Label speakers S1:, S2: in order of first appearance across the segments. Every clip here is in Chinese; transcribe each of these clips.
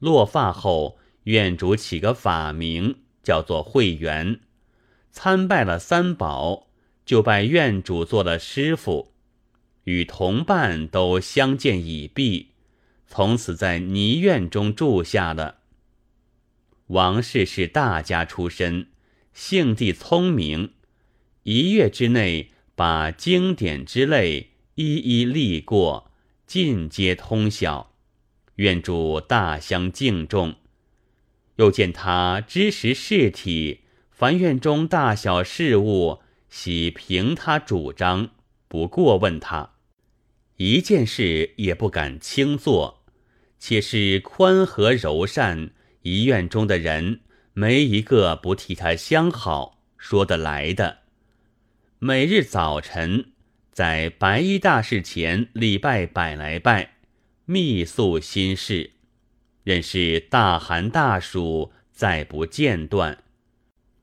S1: 落发后，院主起个法名，叫做慧元。参拜了三宝，就拜院主做了师傅，与同伴都相见已毕，从此在泥院中住下了。王氏是大家出身，性地聪明，一月之内把经典之类一一历过，尽皆通晓。院主大相敬重，又见他知识事体。凡院中大小事务，喜凭他主张，不过问他一件事，也不敢轻做。且是宽和柔善，一院中的人没一个不替他相好，说得来的。每日早晨在白衣大士前礼拜百来拜，密诉心事，任是大寒大暑，再不间断。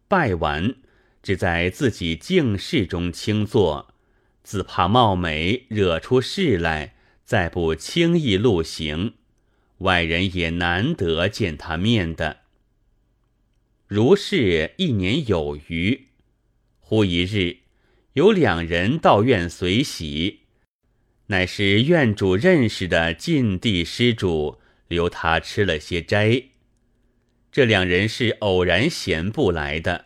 S1: 拜完，只在自己静室中轻坐，自怕貌美惹出事来，再不轻易露行，外人也难得见他面的。如是一年有余，忽一日，有两人到院随喜，乃是院主认识的晋地施主，留他吃了些斋。这两人是偶然闲步来的，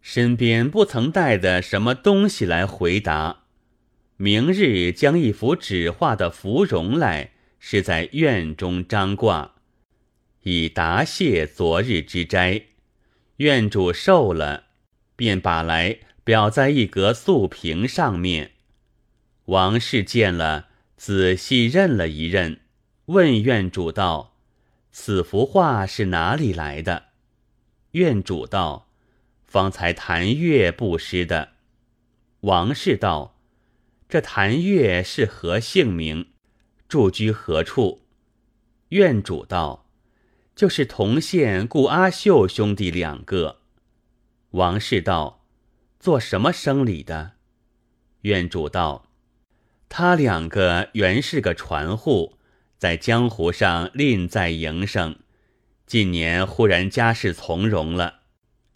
S1: 身边不曾带的什么东西来回答。明日将一幅纸画的芙蓉来，是在院中张挂，以答谢昨日之斋。院主受了，便把来裱在一格素屏上面。王氏见了，仔细认了一认，问院主道。此幅画是哪里来的？院主道：“方才谭月布施的。”王氏道：“这谭月是何姓名？住居何处？”院主道：“就是同县顾阿秀兄弟两个。”王氏道：“做什么生理的？”院主道：“他两个原是个船户。”在江湖上另在营生，近年忽然家世从容了，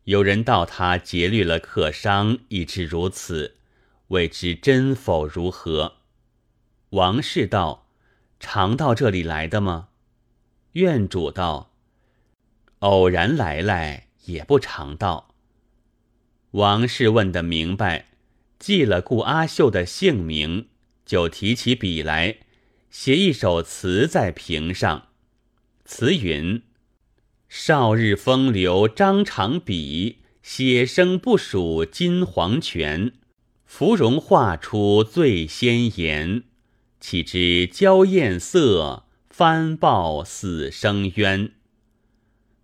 S1: 有人道他劫掠了客商，以致如此，未知真否如何？王氏道：“常到这里来的吗？”院主道：“偶然来来，也不常到。”王氏问得明白，记了顾阿秀的姓名，就提起笔来。写一首词在屏上，词云：“少日风流张长笔，写生不数金黄泉。芙蓉画出最鲜颜，岂知娇艳色，翻报死生冤。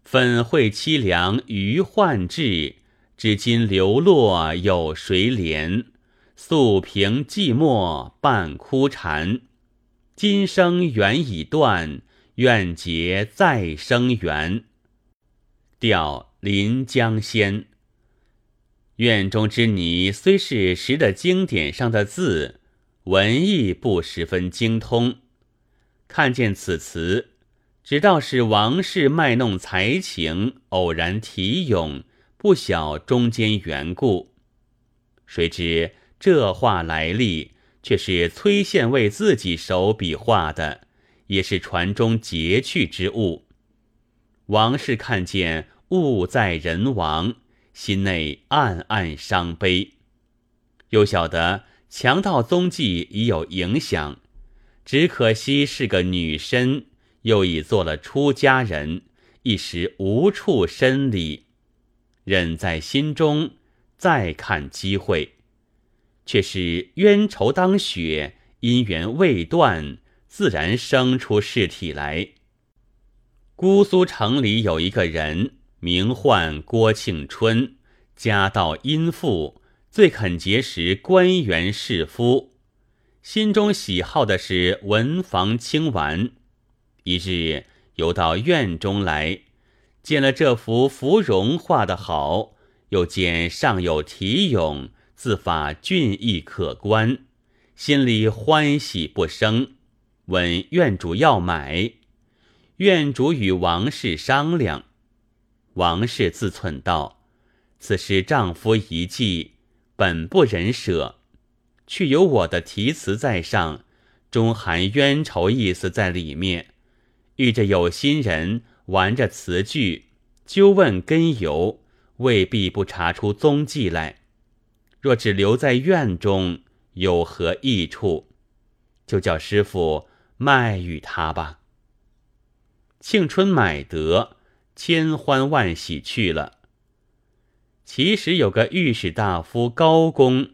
S1: 粉绘凄凉余幻志，至今流落有谁怜？素屏寂寞半枯蝉。”今生缘已断，愿结再生缘。调《临江仙》。院中之泥虽是识得经典上的字，文艺不十分精通。看见此词，只道是王氏卖弄才情，偶然题咏，不晓中间缘故。谁知这话来历？却是崔县尉自己手笔画的，也是船中劫去之物。王氏看见物在人亡，心内暗暗伤悲。又晓得强盗踪迹已有影响，只可惜是个女身，又已做了出家人，一时无处申理，忍在心中，再看机会。却是冤仇当雪，姻缘未断，自然生出事体来。姑苏城里有一个人，名唤郭庆春，家道殷富，最肯结识官员士夫，心中喜好的是文房清玩。一日游到院中来，见了这幅芙蓉画得好，又见上有题咏。字法俊逸可观，心里欢喜不生。问院主要买，院主与王氏商量。王氏自忖道：“此事丈夫遗迹，本不忍舍，却有我的题词在上，中含冤仇意思在里面。遇着有心人玩着词句，究问根由，未必不查出踪迹来。若只留在院中，有何益处？就叫师傅卖与他吧。”庆春买得，千欢万喜去了。其实有个御史大夫高公，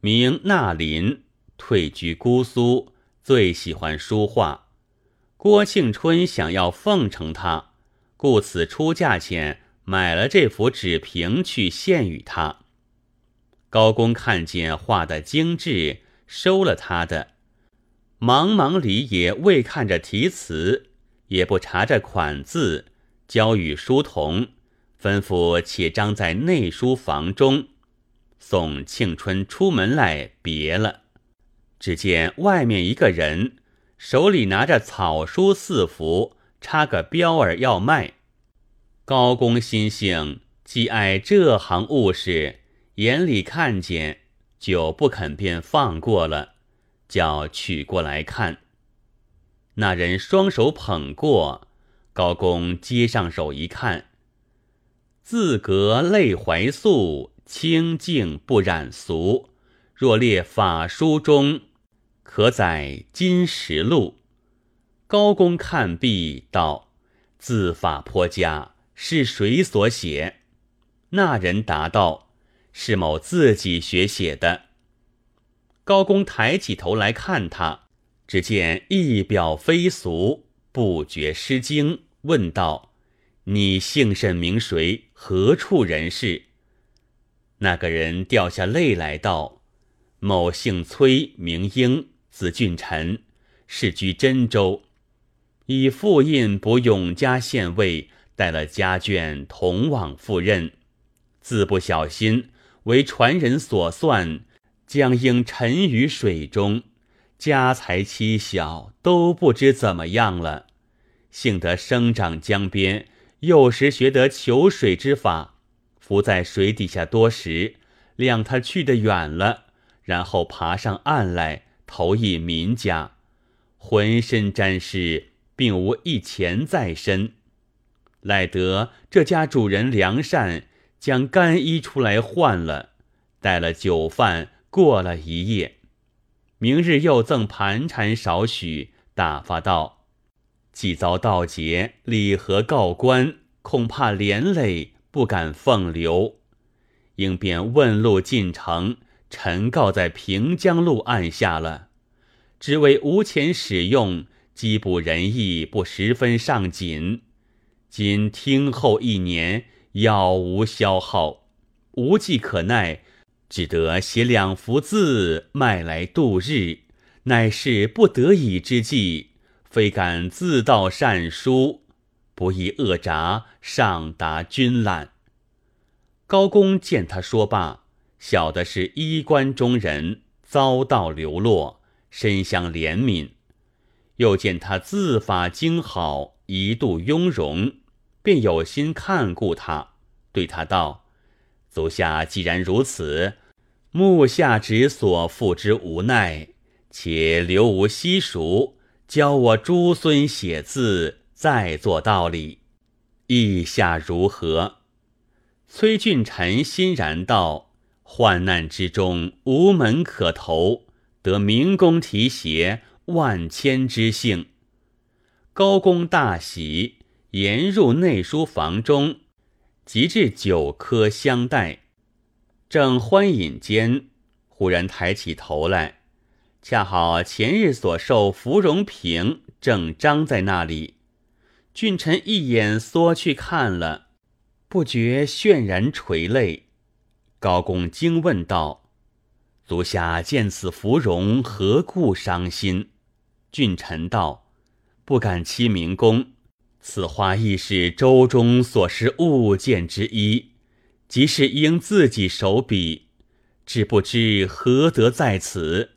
S1: 名纳林，退居姑苏，最喜欢书画。郭庆春想要奉承他，故此出价钱买了这幅纸屏去献与他。高公看见画的精致，收了他的。茫茫里也未看着题词。也不查着款字，交与书童，吩咐且张在内书房中。送庆春出门来，别了。只见外面一个人手里拿着草书四幅，插个标儿要卖。高公心性既爱这行物事，眼里看见就不肯便放过了，叫取过来看。那人双手捧过，高公接上手一看，自格泪怀素，清净不染俗。若列法书中，可载金石录。高公看毕道：“字法颇佳，是谁所写？”那人答道：“是某自己学写的。”高公抬起头来看他。只见一表非俗，不觉失惊，问道：“你姓甚名谁？何处人士？”那个人掉下泪来道：“某姓崔，名英，字俊臣，世居真州，以父印补永嘉县尉，带了家眷同往赴任，自不小心为传人所算，将应沉于水中。”家财妻小都不知怎么样了，幸得生长江边，幼时学得求水之法，浮在水底下多时，谅他去得远了，然后爬上岸来投以民家，浑身沾湿，并无一钱在身，赖得这家主人良善，将干衣出来换了，带了酒饭过了一夜。明日又赠盘缠少许，打发道：“既遭盗劫，礼盒告官，恐怕连累，不敢奉留。应便问路进城，陈告在平江路按下了。只为无钱使用，饥不仁义，不十分上紧。今听候一年，杳无消耗，无计可奈。”只得写两幅字卖来度日，乃是不得已之计，非敢自盗善书，不意恶札上达君览。高公见他说罢，晓得是衣冠中人遭到流落，深相怜悯；又见他字法精好，一度雍容，便有心看顾他，对他道。足下既然如此，目下之所负之无奈，且留无悉熟，教我诸孙写字，再做道理，意下如何？崔俊臣欣然道：“患难之中无门可投，得明公提携，万千之幸。”高公大喜，言入内书房中。即至酒科相待，正欢饮间，忽然抬起头来，恰好前日所受芙蓉瓶正张在那里。俊臣一眼缩去看了，不觉泫然垂泪。高公惊问道：“足下见此芙蓉，何故伤心？”俊臣道：“不敢欺明公。”此花亦是舟中所失物件之一，即是应自己手笔，只不知何得在此。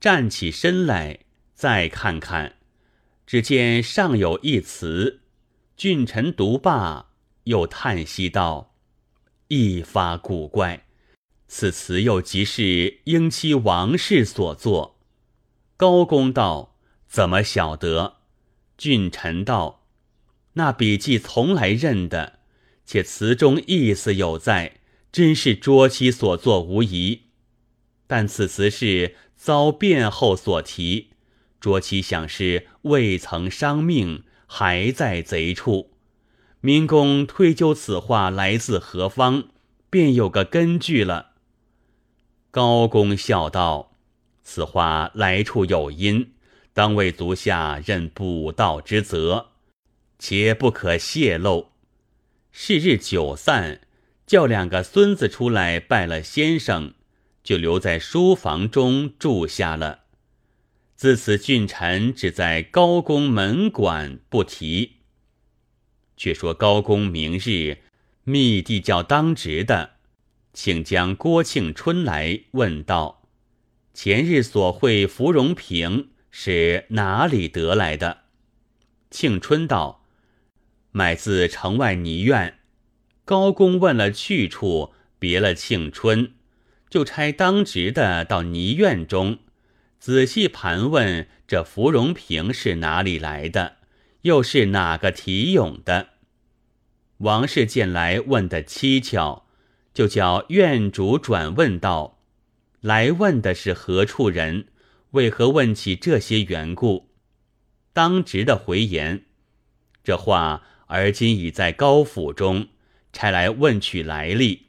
S1: 站起身来，再看看，只见上有一词，俊臣读罢，又叹息道：“一发古怪，此词又即是英妻王氏所作。”高公道：“怎么晓得？”俊臣道：“那笔记从来认得，且词中意思有在，真是卓妻所作无疑。但此词是遭变后所提。”卓妻想是未曾伤命，还在贼处。民公推究此话来自何方，便有个根据了。高公笑道：“此话来处有因，当为足下任补道之责，且不可泄露。”是日酒散，叫两个孙子出来拜了先生，就留在书房中住下了。自此，郡臣只在高公门馆不提。却说高公明日密地叫当值的，请将郭庆春来问道：“前日所会芙蓉瓶是哪里得来的？”庆春道：“买自城外泥院。”高公问了去处，别了庆春，就差当值的到泥院中。仔细盘问这芙蓉瓶是哪里来的，又是哪个题咏的？王氏见来问的蹊跷，就叫院主转问道：“来问的是何处人？为何问起这些缘故？”当值的回言：“这话而今已在高府中，差来问取来历。”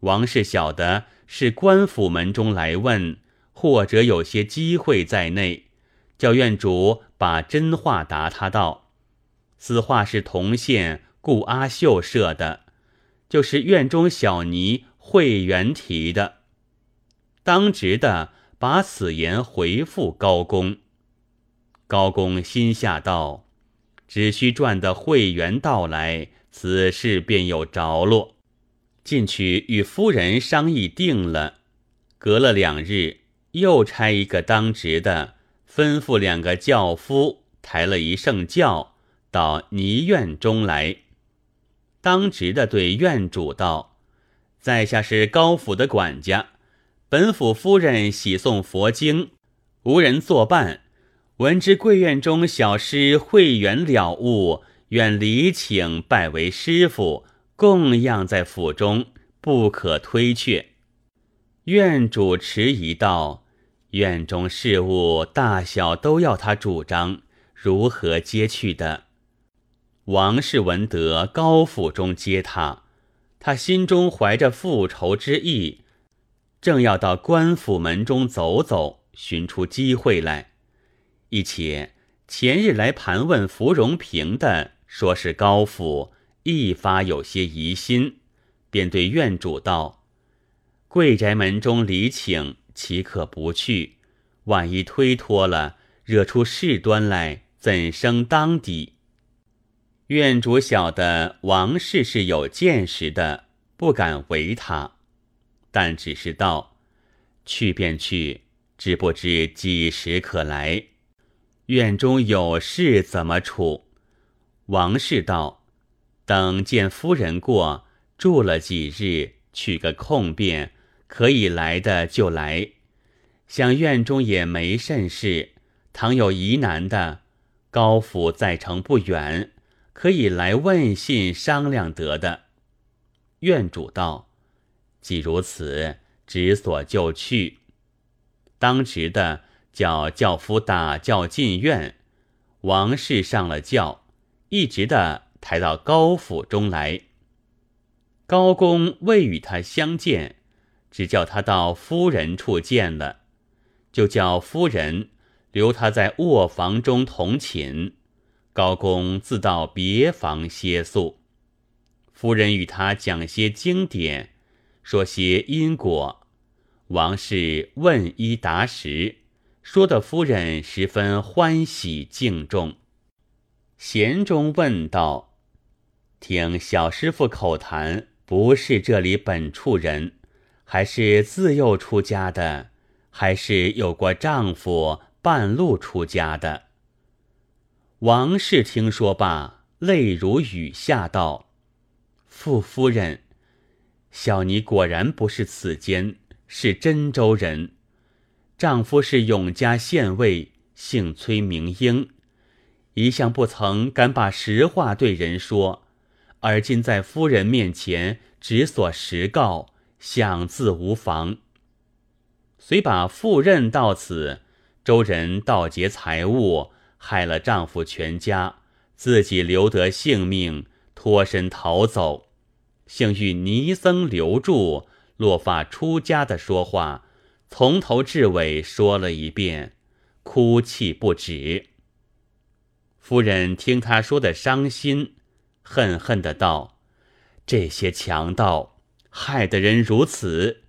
S1: 王氏晓得是官府门中来问。或者有些机会在内，叫院主把真话答他道：“此话是同县顾阿秀设的，就是院中小尼会员提的。”当值的把此言回复高公。高公心下道：“只需赚得会员到来，此事便有着落。”进去与夫人商议定了，隔了两日。又差一个当值的，吩咐两个轿夫抬了一圣轿到泥院中来。当值的对院主道：“在下是高府的管家，本府夫人喜诵佛经，无人作伴。闻知贵院中小师慧远了悟，愿礼请拜为师傅，供养在府中，不可推却。”院主迟疑道：“院中事务大小都要他主张，如何接去的？”王氏闻得高府中接他，他心中怀着复仇之意，正要到官府门中走走，寻出机会来。一且前日来盘问芙蓉瓶的，说是高府，一发有些疑心，便对院主道。贵宅门中礼请，岂可不去？万一推脱了，惹出事端来，怎生当底？院主晓得王氏是有见识的，不敢违他，但只是道：“去便去，只不知几时可来。院中有事怎么处？”王氏道：“等见夫人过，住了几日，取个空便。”可以来的就来，想院中也没甚事。倘有疑难的，高府在城不远，可以来问信商量得的。院主道：“既如此，只所就去。”当值的叫轿夫打轿进院，王氏上了轿，一直的抬到高府中来。高公未与他相见。只叫他到夫人处见了，就叫夫人留他在卧房中同寝。高公自到别房歇宿。夫人与他讲些经典，说些因果。王氏问一答十，说的夫人十分欢喜敬重。贤中问道：“听小师傅口谈，不是这里本处人。”还是自幼出家的，还是有过丈夫半路出家的？王氏听说罢，泪如雨下，道：“傅夫人，小尼果然不是此间，是真州人。丈夫是永嘉县尉，姓崔名英，一向不曾敢把实话对人说，而今在夫人面前只所实告，想自无妨。虽把赴任到此，周人盗劫财物。”害了丈夫全家，自己留得性命，脱身逃走。幸遇尼僧留住，落发出家的说话，从头至尾说了一遍，哭泣不止。夫人听他说的伤心，恨恨的道：“这些强盗害得人如此，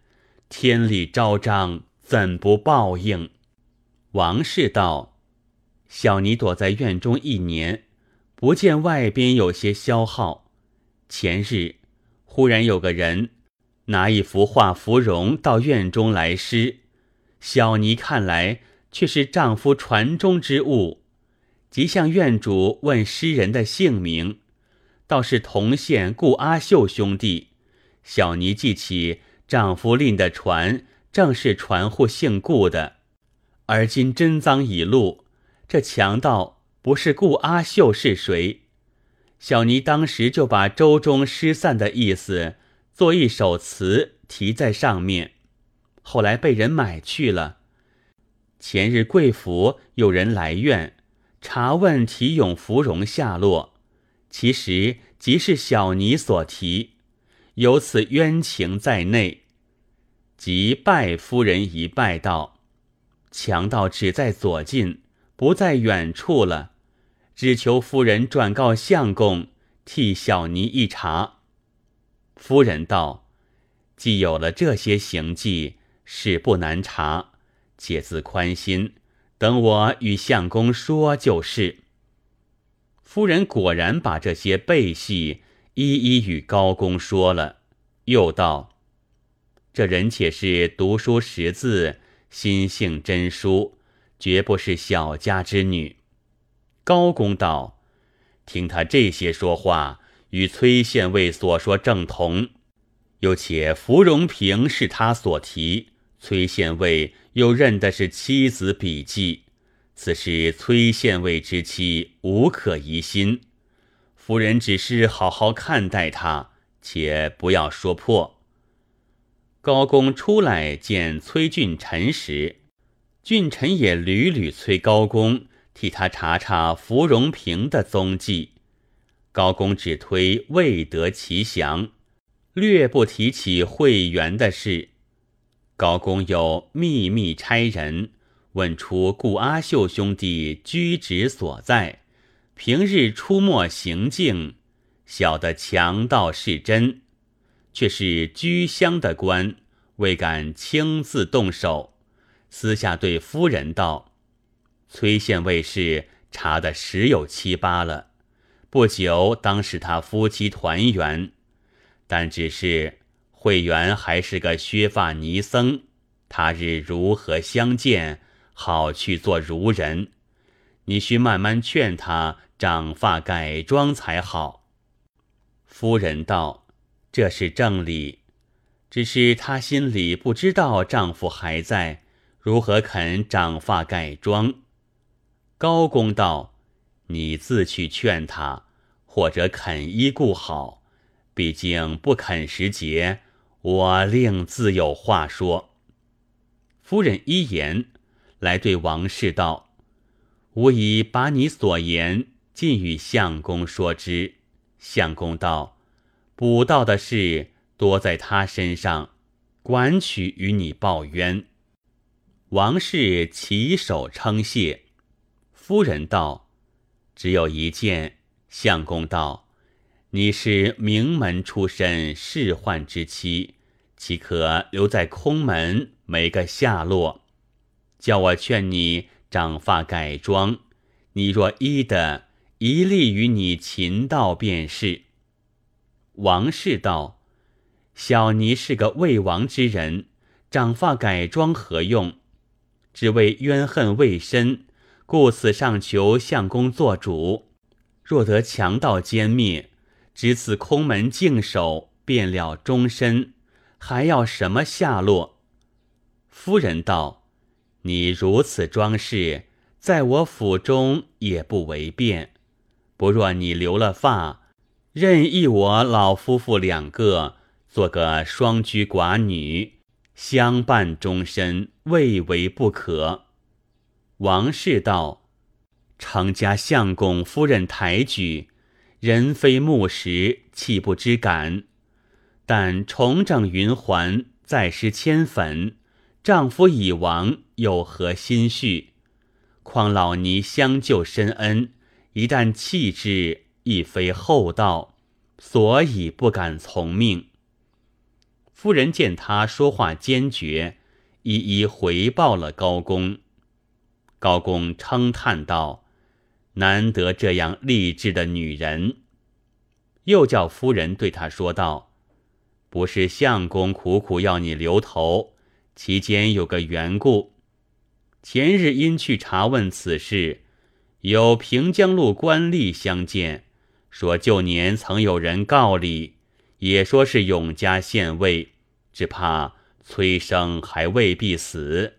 S1: 天理昭彰，怎不报应？”王氏道。小尼躲在院中一年，不见外边有些消耗。前日忽然有个人拿一幅画芙蓉到院中来施，小尼看来却是丈夫船中之物，即向院主问诗人的姓名，倒是同县顾阿秀兄弟。小尼记起丈夫令的船正是船户姓顾的，而今真赃已露。这强盗不是顾阿秀是谁？小尼当时就把舟中失散的意思做一首词题在上面，后来被人买去了。前日贵府有人来院查问题咏芙蓉下落，其实即是小尼所题，有此冤情在内。即拜夫人一拜道：“强盗只在左近。”不在远处了，只求夫人转告相公，替小尼一查。夫人道：“既有了这些行迹，事不难查，且自宽心，等我与相公说就是。”夫人果然把这些背戏一一与高公说了，又道：“这人且是读书识字，心性真淑。”绝不是小家之女。高公道：“听他这些说话，与崔县尉所说正同。又且芙蓉瓶是他所提，崔县尉又认的是妻子笔迹，此事崔县尉之妻，无可疑心。夫人只是好好看待他，且不要说破。”高公出来见崔俊臣时。俊臣也屡屡催高公替他查查芙蓉瓶的踪迹，高公只推未得其详，略不提起会员的事。高公又秘密差人问出顾阿秀兄弟居职所在，平日出没行径，晓得强盗是真，却是居乡的官，未敢亲自动手。私下对夫人道：“崔县尉是查的十有七八了，不久当使他夫妻团圆。但只是会员还是个削发尼僧，他日如何相见？好去做儒人。你需慢慢劝他长发改装才好。”夫人道：“这是正理，只是她心里不知道丈夫还在。”如何肯长发改装？高公道：“你自去劝他，或者肯依顾好。毕竟不肯时节，我另自有话说。”夫人一言，来对王氏道：“吾已把你所言尽与相公说之。”相公道：“补道的事多在他身上，管取与你报冤。”王氏起手称谢，夫人道：“只有一件。”相公道：“你是名门出身，仕宦之妻，岂可留在空门没个下落？叫我劝你长发改装，你若依的，一力与你勤道便是。”王氏道：“小尼是个未亡之人，长发改装何用？”只为冤恨未深，故此上求相公做主。若得强盗歼灭，只此空门静守，便了终身，还要什么下落？”夫人道：“你如此装饰，在我府中也不为变。不若你留了发，任意我老夫妇两个做个双居寡女，相伴终身，未为不可。”王氏道：“常家相公夫人抬举，人非木石，岂不知感？但重整云环，再施铅粉。”丈夫已亡，有何心绪？况老尼相救深恩，一旦弃之，亦非厚道，所以不敢从命。夫人见他说话坚决，一一回报了高公。高公称叹道：“难得这样励志的女人。”又叫夫人对他说道：“不是相公苦苦要你留头。”其间有个缘故，前日因去查问此事，有平江路官吏相见，说旧年曾有人告里，也说是永嘉县尉，只怕崔生还未必死。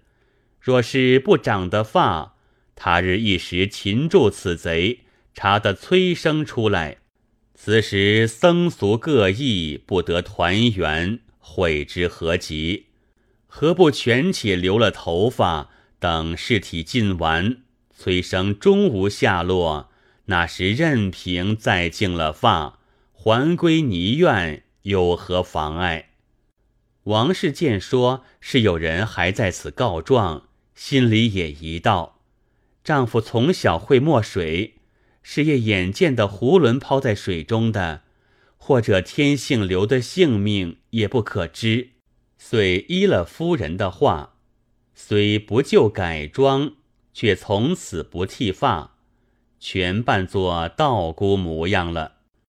S1: 若是不长得发，他日一时擒住此贼，查得催生出来，此时僧俗各异，不得团圆，悔之何及？何不全且留了头发，等尸体尽完，催生终无下落，那时任凭再净了发，还归泥院，有何妨碍？王氏见说是有人还在此告状，心里也疑道：丈夫从小会没水，是夜眼见的囫囵抛在水中的，或者天性留的性命，也不可知。遂依了夫人的话，虽不就改装，却从此不剃发，全扮作道姑模样了。